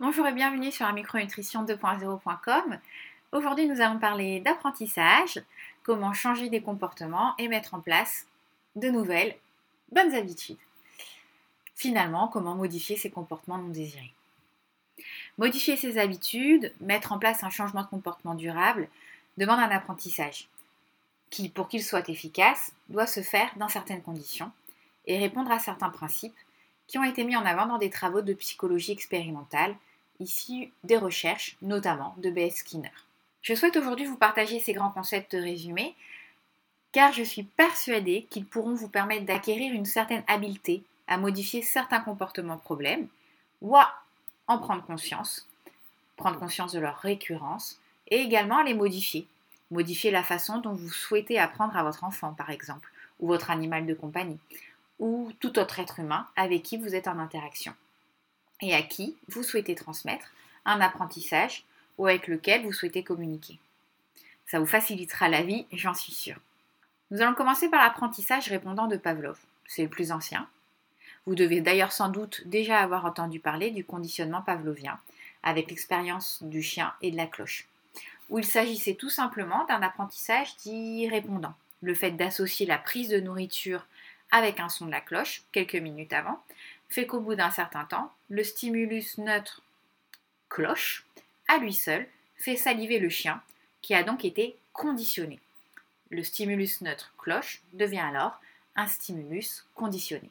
Bonjour et bienvenue sur la micronutrition 2.0.com. Aujourd'hui, nous allons parler d'apprentissage, comment changer des comportements et mettre en place de nouvelles bonnes habitudes. Finalement, comment modifier ces comportements non désirés. Modifier ses habitudes, mettre en place un changement de comportement durable, demande un apprentissage qui, pour qu'il soit efficace, doit se faire dans certaines conditions et répondre à certains principes qui ont été mis en avant dans des travaux de psychologie expérimentale, ici des recherches, notamment de B.S. Skinner. Je souhaite aujourd'hui vous partager ces grands concepts résumés, car je suis persuadée qu'ils pourront vous permettre d'acquérir une certaine habileté à modifier certains comportements problèmes, ou à en prendre conscience, prendre conscience de leur récurrence, et également les modifier. Modifier la façon dont vous souhaitez apprendre à votre enfant, par exemple, ou votre animal de compagnie, ou tout autre être humain avec qui vous êtes en interaction à qui vous souhaitez transmettre un apprentissage ou avec lequel vous souhaitez communiquer. Ça vous facilitera la vie, j'en suis sûre. Nous allons commencer par l'apprentissage répondant de Pavlov. C'est le plus ancien. Vous devez d'ailleurs sans doute déjà avoir entendu parler du conditionnement pavlovien avec l'expérience du chien et de la cloche, où il s'agissait tout simplement d'un apprentissage dit répondant. Le fait d'associer la prise de nourriture avec un son de la cloche, quelques minutes avant, fait qu'au bout d'un certain temps, le stimulus neutre cloche, à lui seul, fait saliver le chien, qui a donc été conditionné. Le stimulus neutre cloche devient alors un stimulus conditionné.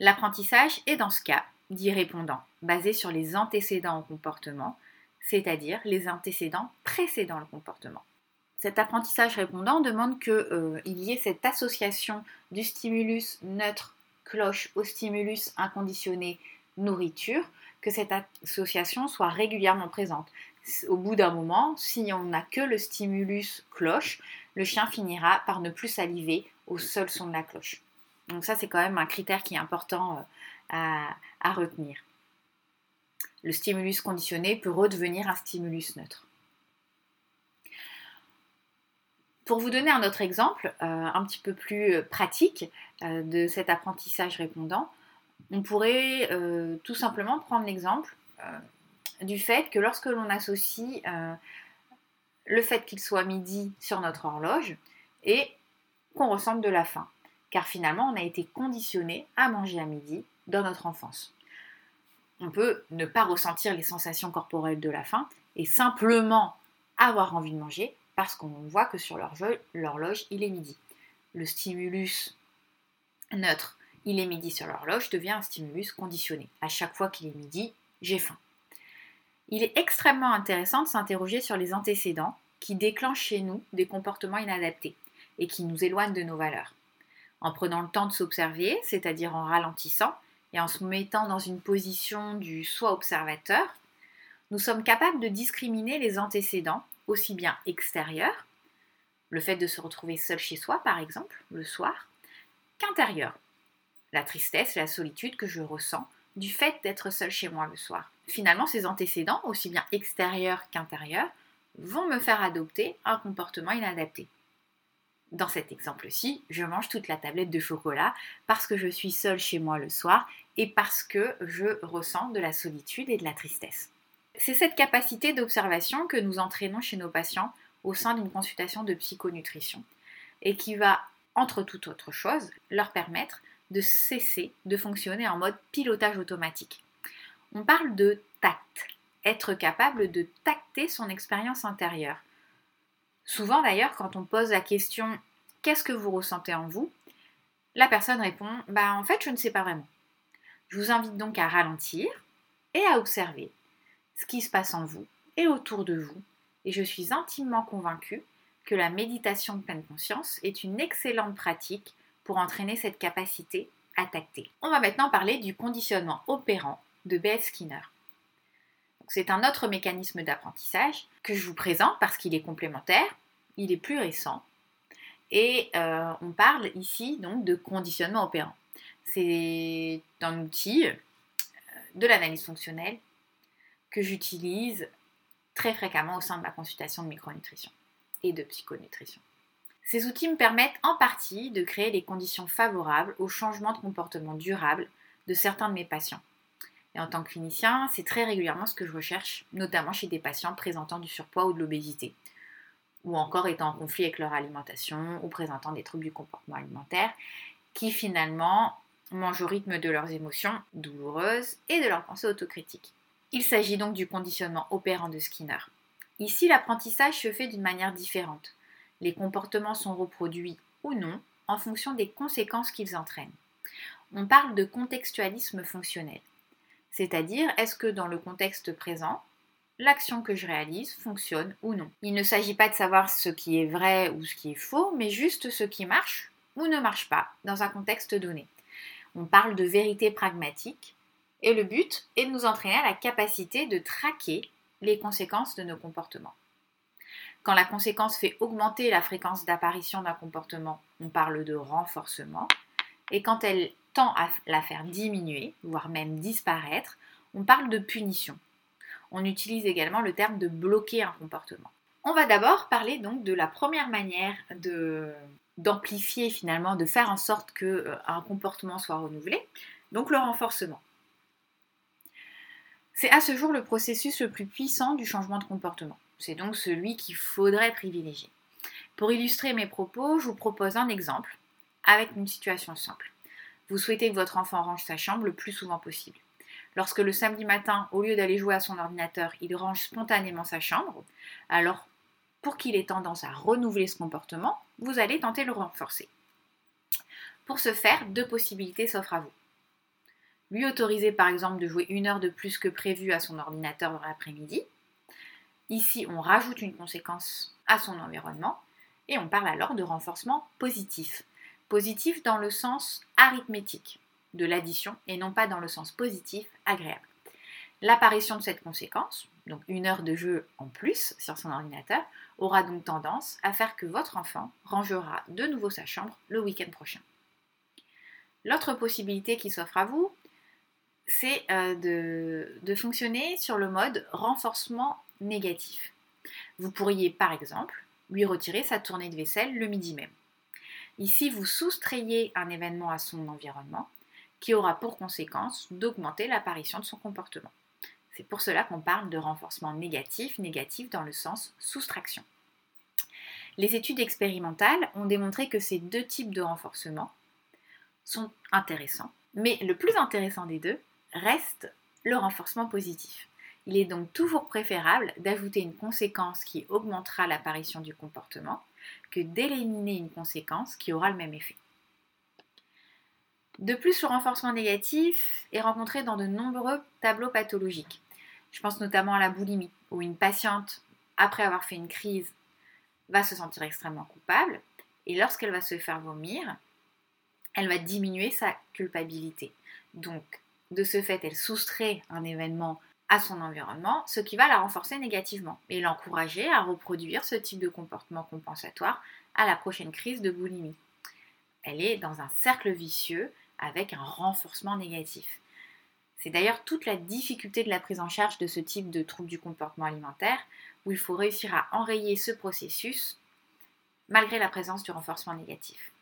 L'apprentissage est dans ce cas dit répondant, basé sur les antécédents au comportement, c'est-à-dire les antécédents précédant le comportement cet apprentissage répondant demande qu'il euh, y ait cette association du stimulus neutre cloche au stimulus inconditionné nourriture, que cette association soit régulièrement présente. Au bout d'un moment, si on n'a que le stimulus cloche, le chien finira par ne plus saliver au seul son de la cloche. Donc ça, c'est quand même un critère qui est important euh, à retenir. Le stimulus conditionné peut redevenir un stimulus neutre. Pour vous donner un autre exemple, euh, un petit peu plus euh, pratique euh, de cet apprentissage répondant, on pourrait tout simplement prendre l'exemple du fait que lorsque l'on associe le fait qu'il soit midi sur notre horloge et qu'on ressente de la faim, car finalement on a été conditionné à manger à midi dans notre enfance. On peut ne pas ressentir les sensations corporelles de la faim et simplement avoir envie de manger parce qu'on voit que sur l'horloge, il est midi. Le stimulus neutre, il est midi sur l'horloge, devient un stimulus conditionné. À chaque fois qu'il est midi, j'ai faim. Il est extrêmement intéressant de s'interroger sur les antécédents qui déclenchent chez nous des comportements inadaptés et qui nous éloignent de nos valeurs. En prenant le temps de s'observer, c'est-à-dire en ralentissant et en se mettant dans une position du soi observateur, nous sommes capables de discriminer les antécédents aussi bien extérieur, le fait de se retrouver seul chez soi par exemple, le soir, qu'intérieur, la tristesse la solitude que je ressens du fait d'être seul chez moi le soir. Finalement, ces antécédents, aussi bien extérieurs qu'intérieurs, vont me faire adopter un comportement inadapté. Dans cet exemple-ci, je mange toute la tablette de chocolat parce que je suis seule chez moi le soir et parce que je ressens de la solitude et de la tristesse. C'est cette capacité d'observation que nous entraînons chez nos patients au sein d'une consultation de psychonutrition et qui va, entre toute autre chose, leur permettre de cesser de fonctionner en mode pilotage automatique. On parle de tact, être capable de tacter son expérience intérieure. Souvent d'ailleurs, quand on pose la question Qu'est-ce que vous ressentez en vous? la personne répond Bah en fait, je ne sais pas vraiment. Je vous invite donc à ralentir et à observer ce qui se passe en vous et autour de vous, et je suis intimement convaincue que la méditation de pleine conscience est une excellente pratique pour entraîner cette capacité à tacter. On va maintenant parler du conditionnement opérant de B.F. Skinner. C'est un autre mécanisme d'apprentissage que je vous présente parce qu'il est complémentaire, il est plus récent, et euh, on parle ici donc de conditionnement opérant. C'est un outil euh, de l'analyse fonctionnelle que j'utilise très fréquemment au sein de ma consultation de micronutrition et de psychonutrition. Ces outils me permettent en partie de créer les conditions favorables au changement de comportement durable de certains de mes patients. Et en tant que clinicien, c'est très régulièrement ce que je recherche, notamment chez des patients présentant du surpoids ou de l'obésité, ou encore étant en conflit avec leur alimentation ou présentant des troubles du comportement alimentaire, qui finalement mangent au rythme de leurs émotions douloureuses et de leurs pensées autocritiques. Il s'agit donc du conditionnement opérant de Skinner. Ici, l'apprentissage se fait d'une manière différente. Les comportements sont reproduits ou non en fonction des conséquences qu'ils entraînent. On parle de contextualisme fonctionnel. C'est-à-dire, est-ce que dans le contexte présent, l'action que je réalise fonctionne ou non? Il ne s'agit pas de savoir ce qui est vrai ou ce qui est faux, mais juste ce qui marche ou ne marche pas dans un contexte donné. On parle de vérité pragmatique et le but est de nous entraîner à la capacité de traquer les conséquences de nos comportements. Quand la conséquence fait augmenter la fréquence d'apparition d'un comportement, on parle de renforcement. Et quand elle tend à la faire diminuer, voire même disparaître, on parle de punition. On utilise également le terme de bloquer un comportement. On va d'abord parler donc de la première manière de d'amplifier finalement, de faire en sorte que euh, un comportement soit renouvelé, donc le renforcement. C'est à ce jour le processus le plus puissant du changement de comportement. C'est donc celui qu'il faudrait privilégier. Pour illustrer mes propos, je vous propose un exemple avec une situation simple. Vous souhaitez que votre enfant range sa chambre le plus souvent possible. Lorsque le samedi matin, au lieu d'aller jouer à son ordinateur, il range spontanément sa chambre, alors pour qu'il ait tendance à renouveler ce comportement, vous allez tenter de le renforcer. Pour ce faire, deux possibilités s'offrent à vous. Lui autoriser par exemple de jouer une heure de plus que prévu à son ordinateur dans l'après-midi. Ici, on rajoute une conséquence à son environnement et on parle alors de renforcement positif. Positif dans le sens arithmétique de l'addition et non pas dans le sens positif agréable. L'apparition de cette conséquence, donc une heure de jeu en plus sur son ordinateur, aura donc tendance à faire que votre enfant rangera de nouveau sa chambre le week-end prochain. L'autre possibilité qui s'offre à vous, c'est euh, de, de fonctionner sur le mode renforcement négatif. Vous pourriez par exemple lui retirer sa tournée de vaisselle le midi même. Ici, vous soustrayez un événement à son environnement qui aura pour conséquence d'augmenter l'apparition de son comportement. C'est pour cela qu'on parle de renforcement négatif, négatif dans le sens soustraction. Les études expérimentales ont démontré que ces deux types de renforcement sont intéressants, mais le plus intéressant des deux reste le renforcement positif. Il est donc toujours préférable d'ajouter une conséquence qui augmentera l'apparition du comportement que d'éliminer une conséquence qui aura le même effet. De plus, le renforcement négatif est rencontré dans de nombreux tableaux pathologiques. Je pense notamment à la boulimie, où une patiente, après avoir fait une crise, va se sentir extrêmement coupable, et lorsqu'elle va se faire vomir, elle va diminuer sa culpabilité. Donc, de ce fait, elle soustrait un événement à son environnement, ce qui va la renforcer négativement et l'encourager à reproduire ce type de comportement compensatoire à la prochaine crise de boulimie. Elle est dans un cercle vicieux avec un renforcement négatif. C'est d'ailleurs toute la difficulté de la prise en charge de ce type de trouble du comportement alimentaire, où il faut réussir à enrayer ce processus malgré la présence du renforcement négatif.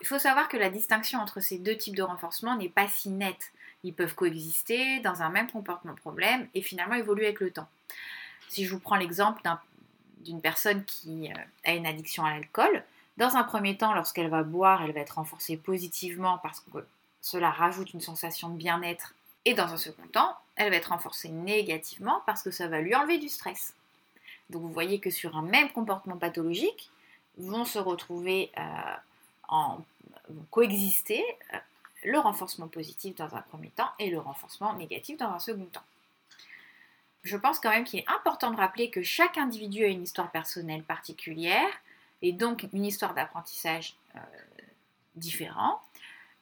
Il faut savoir que la distinction entre ces deux types de renforcement n'est pas si nette. Ils peuvent coexister dans un même comportement problème et finalement évoluer avec le temps. Si je vous prends l'exemple d'une personne qui euh, a une addiction à l'alcool, dans un premier temps, lorsqu'elle va boire, elle va être renforcée positivement parce que cela rajoute une sensation de bien-être. Et dans un second temps, elle va être renforcée négativement parce que ça va lui enlever du stress. Donc vous voyez que sur un même comportement pathologique, vont se retrouver euh, coexister euh, le renforcement positif dans un premier temps et le renforcement négatif dans un second temps. Je pense quand même qu'il est important de rappeler que chaque individu a une histoire personnelle particulière et donc une histoire d'apprentissage euh, différent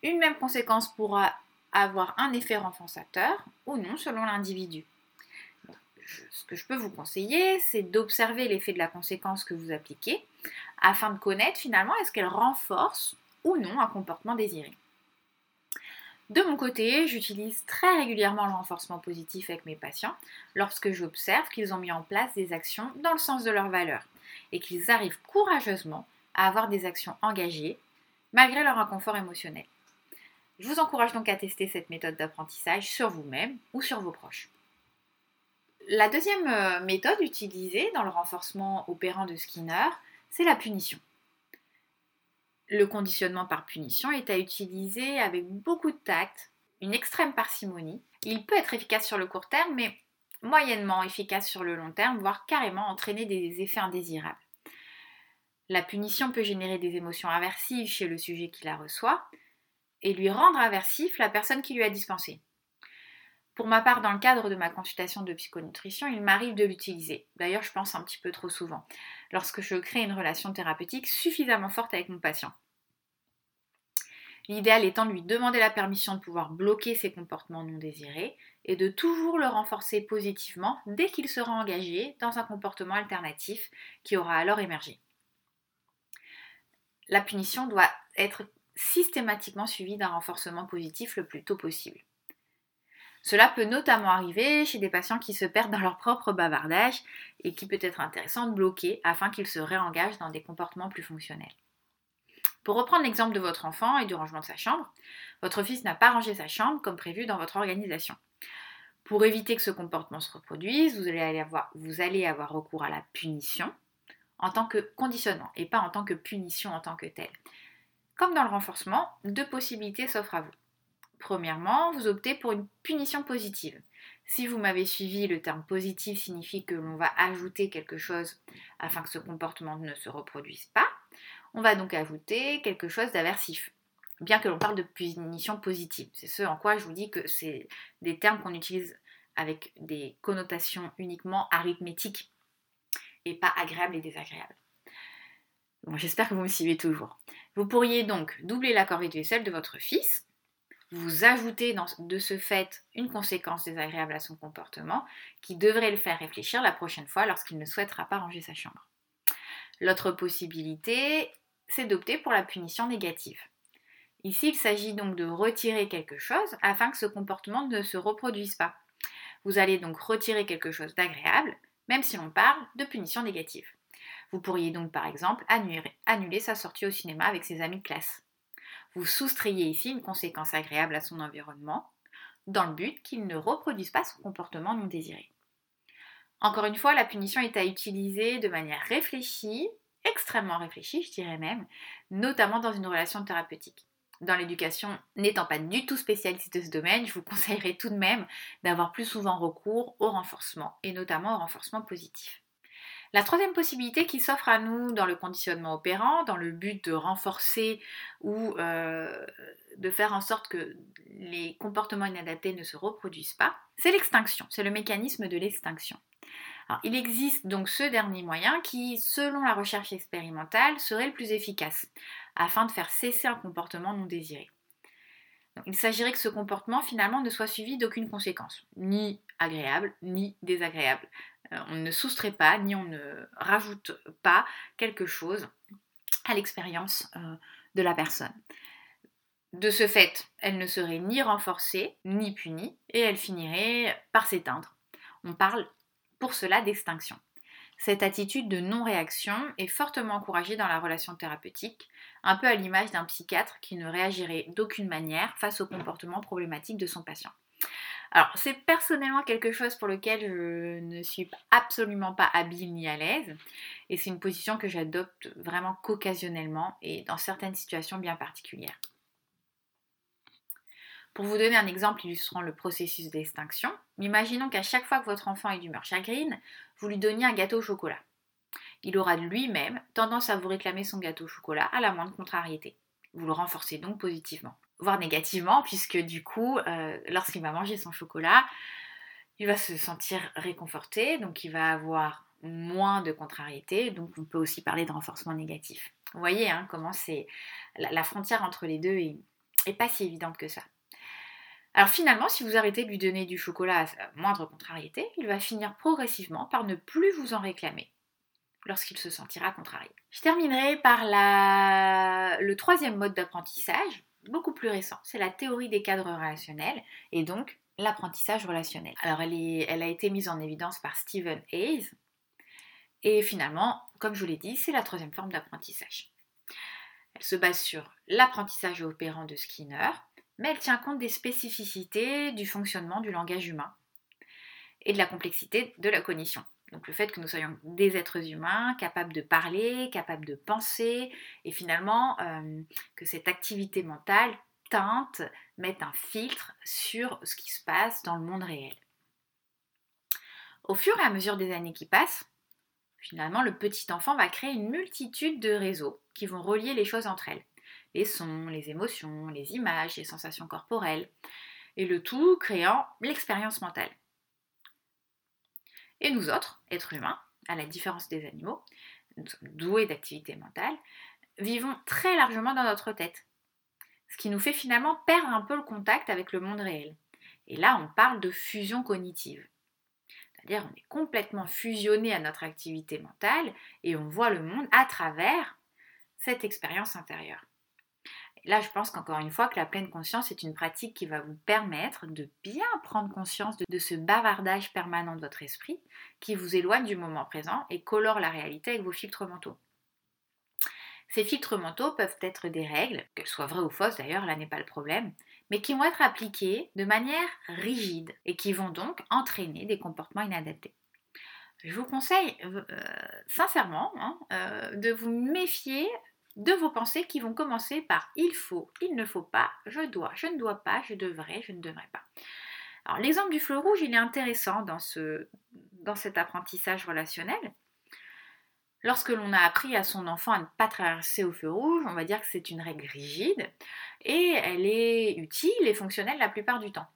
une même conséquence pourra avoir un effet renforçateur ou non selon l'individu. Ce que je peux vous conseiller, c'est d'observer l'effet de la conséquence que vous appliquez afin de connaître finalement est-ce qu'elle renforce ou non un comportement désiré. De mon côté, j'utilise très régulièrement le renforcement positif avec mes patients lorsque j'observe qu'ils ont mis en place des actions dans le sens de leurs valeurs et qu'ils arrivent courageusement à avoir des actions engagées malgré leur inconfort émotionnel. Je vous encourage donc à tester cette méthode d'apprentissage sur vous-même ou sur vos proches. La deuxième euh, méthode utilisée dans le renforcement opérant de Skinner, c'est la punition. Le conditionnement par punition est à utiliser avec beaucoup de tact, une extrême parcimonie. Il peut être efficace sur le court terme, mais moyennement efficace sur le long terme, voire carrément entraîner des effets indésirables. La punition peut générer des émotions aversives chez le sujet qui la reçoit, et lui rendre aversif la personne qui lui a dispensé. Pour ma part, dans le cadre de ma consultation de psychonutrition, il m'arrive de l'utiliser. D'ailleurs, je pense un petit peu trop souvent, lorsque je crée une relation thérapeutique suffisamment forte avec mon patient. L'idéal étant de lui demander la permission de pouvoir bloquer ses comportements non désirés et de toujours le renforcer positivement dès qu'il sera engagé dans un comportement alternatif qui aura alors émergé. La punition doit être systématiquement suivi d'un renforcement positif le plus tôt possible. Cela peut notamment arriver chez des patients qui se perdent dans leur propre bavardage et qui peut être intéressant de bloquer afin qu'ils se réengagent dans des comportements plus fonctionnels. Pour reprendre l'exemple de votre enfant et du rangement de sa chambre, votre fils n'a pas rangé sa chambre comme prévu dans votre organisation. Pour éviter que ce comportement se reproduise, vous allez avoir, recours à la punition en tant que conditionnement et pas en tant que punition en tant que telle. Comme dans le renforcement, deux possibilités s'offrent à vous. Premièrement, vous optez pour une punition positive. Si vous m'avez suivi, le terme positif signifie que l'on va ajouter quelque chose afin que ce comportement ne se reproduise pas. On va donc ajouter quelque chose d'aversif, bien que l'on parle de punition positive. C'est ce en quoi je vous dis que c'est des termes qu'on utilise avec des connotations uniquement arithmétiques et pas agréables et désagréables. Bon, j'espère que vous me suivez toujours. Vous pourriez donc doubler la corvée de vaisselle de votre fils, vous ajoutez de ce fait une conséquence désagréable à son comportement qui devrait le faire réfléchir la prochaine fois lorsqu'il ne souhaitera pas ranger sa chambre. L'autre possibilité, c'est d'opter pour la punition négative. Ici, il s'agit donc de retirer quelque chose afin que ce comportement ne se reproduise pas. Vous allez donc retirer quelque chose d'agréable, même si l'on parle de punition négative. Vous pourriez donc par exemple annuler, sa sortie au cinéma avec ses amis de classe. Vous soustrayez ici une conséquence agréable à son environnement, dans le but qu'il ne reproduise pas son comportement non désiré. Encore une fois, la punition est à utiliser de manière réfléchie, extrêmement réfléchie, je dirais même, notamment dans une relation thérapeutique. Dans l'éducation, n'étant pas du tout spécialiste de ce domaine, je vous conseillerais tout de même d'avoir plus souvent recours au renforcement, et notamment au renforcement positif. La troisième possibilité qui s'offre à nous dans le conditionnement opérant, dans le but de renforcer ou euh, de faire en sorte que les comportements inadaptés ne se reproduisent pas, c'est l'extinction, c'est le mécanisme de l'extinction. il existe donc ce dernier moyen qui, selon la recherche expérimentale, serait le plus efficace afin de faire cesser un comportement non désiré. il s'agirait que ce comportement finalement ne soit suivi d'aucune conséquence, ni agréable ni désagréable. Euh, on ne soustrait pas ni on ne rajoute pas quelque chose à l'expérience euh, de la personne. De ce fait, elle ne serait ni renforcée ni punie et elle finirait par s'éteindre. On parle pour cela d'extinction. Cette attitude de non-réaction est fortement encouragée dans la relation thérapeutique, un peu à l'image d'un psychiatre qui ne réagirait d'aucune manière face au comportement problématique de son patient. Alors, c'est personnellement quelque chose pour lequel je ne suis absolument pas habile ni à l'aise. Et c'est une position que j'adopte vraiment qu'occasionnellement et dans certaines situations bien particulières. Pour vous donner un exemple illustrant le processus d'extinction, imaginons qu'à chaque fois que votre enfant est d'humeur chagrine, vous lui donniez un gâteau au chocolat. Il aura lui-même tendance à vous réclamer son gâteau au chocolat à la moindre contrariété. Vous le renforcez donc positivement voire négativement, puisque du coup, euh, lorsqu'il va manger son chocolat, il va se sentir réconforté, donc il va avoir moins de contrariété, donc on peut aussi parler de renforcement négatif. Vous voyez hein, comment c'est la, frontière entre les deux est, pas si évidente que ça. Alors finalement, si vous arrêtez de lui donner du chocolat à moindre contrariété, il va finir progressivement par ne plus vous en réclamer lorsqu'il se sentira contrarié. Je terminerai par le troisième mode d'apprentissage, beaucoup plus récent. C'est la théorie des cadres relationnels et donc l'apprentissage relationnel. Alors elle, elle a été mise en évidence par Stephen Hayes et finalement, comme je vous l'ai dit, c'est la troisième forme d'apprentissage. Elle se base sur l'apprentissage opérant de Skinner, mais elle tient compte des spécificités du fonctionnement du langage humain et de la complexité de la cognition. Donc le fait que nous soyons des êtres humains capables de parler, capables de penser, et finalement euh, que cette activité mentale teinte, mette un filtre sur ce qui se passe dans le monde réel. Au fur et à mesure des années qui passent, finalement le petit enfant va créer une multitude de réseaux qui vont relier les choses entre elles. Les sons, les émotions, les images, les sensations corporelles, et le tout créant l'expérience mentale. Et nous autres, êtres humains, à la différence des animaux, nous sommes doués d'activité mentale, vivons très largement dans notre tête. Ce qui nous fait finalement perdre un peu le contact avec le monde réel. Et là, on parle de fusion cognitive. C'est-à-dire, on est complètement fusionné à notre activité mentale et on voit le monde à travers cette expérience intérieure. Là, je pense qu'encore une fois que la pleine conscience est une pratique qui va vous permettre de bien prendre conscience de, ce bavardage permanent de votre esprit qui vous éloigne du moment présent et colore la réalité avec vos filtres mentaux. Ces filtres mentaux peuvent être des règles, qu'elles soient vraies ou fausses d'ailleurs, là n'est pas le problème, mais qui vont être appliquées de manière rigide et qui vont donc entraîner des comportements inadaptés. Je vous conseille euh, sincèrement hein, euh, de vous méfier de vos pensées qui vont commencer par il faut, il ne faut pas, je dois, je ne dois pas, je devrais, je ne devrais pas. Alors l'exemple du feu rouge, il est intéressant dans, dans cet apprentissage relationnel. Lorsque l'on a appris à son enfant à ne pas traverser au feu rouge, on va dire que c'est une règle rigide et elle est utile et fonctionnelle la plupart du temps.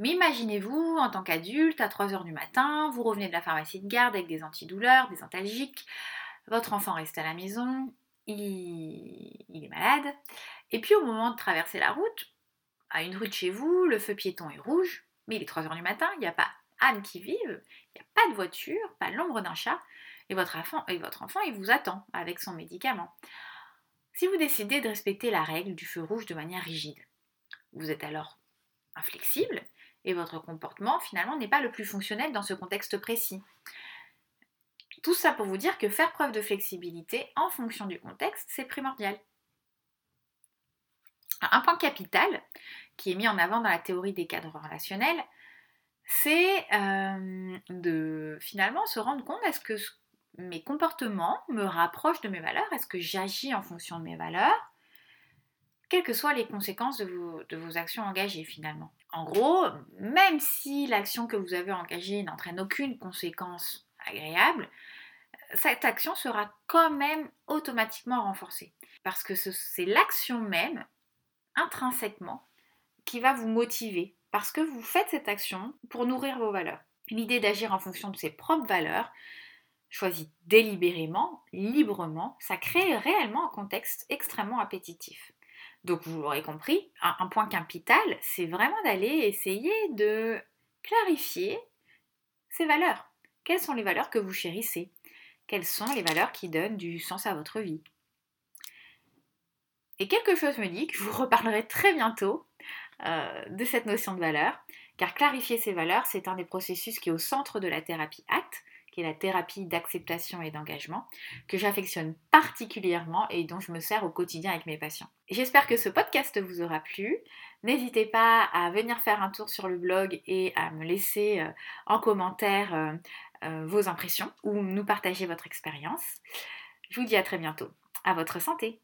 Mais imaginez-vous, en tant qu'adulte, à 3h du matin, vous revenez de la pharmacie de garde avec des antidouleurs, des antalgiques, votre enfant reste à la maison, il, est malade, et puis au moment de traverser la route, à une rue de chez vous, le feu piéton est rouge, mais il est 3h du matin, il n'y a pas âme qui vive, il n'y a pas de voiture, pas l'ombre d'un chat, et votre, enfant, et votre enfant, il vous attend avec son médicament. Si vous décidez de respecter la règle du feu rouge de manière rigide, vous êtes alors inflexible et votre comportement finalement n'est pas le plus fonctionnel dans ce contexte précis. Tout ça pour vous dire que faire preuve de flexibilité en fonction du contexte, c'est primordial. Un point capital qui est mis en avant dans la théorie des cadres relationnels, c'est euh, de finalement se rendre compte est-ce que mes comportements me rapprochent de mes valeurs, est-ce que j'agis en fonction de mes valeurs, quelles que soient les conséquences de vos, de vos actions engagées finalement. En gros, même si l'action que vous avez engagée n'entraîne aucune conséquence agréable, cette action sera quand même automatiquement renforcée. Parce que c'est l'action même, intrinsèquement, qui va vous motiver. Parce que vous faites cette action pour nourrir vos valeurs. L'idée d'agir en fonction de ses propres valeurs, choisies délibérément, librement, ça crée réellement un contexte extrêmement appétitif. Donc vous l'aurez compris, un point capital, c'est vraiment d'aller essayer de clarifier ses valeurs. Quelles sont les valeurs que vous chérissez? Quelles sont les valeurs qui donnent du sens à votre vie? Et quelque chose me dit que je vous reparlerai très bientôt euh, de cette notion de valeur, car clarifier ces valeurs, c'est un des processus qui est au centre de la thérapie ACT, qui est la thérapie d'acceptation et d'engagement, que j'affectionne particulièrement et dont je me sers au quotidien avec mes patients. J'espère que ce podcast vous aura plu. N'hésitez pas à venir faire un tour sur le blog et à me laisser euh, en commentaire euh, vos impressions ou nous partager votre expérience. Je vous dis à très bientôt. À votre santé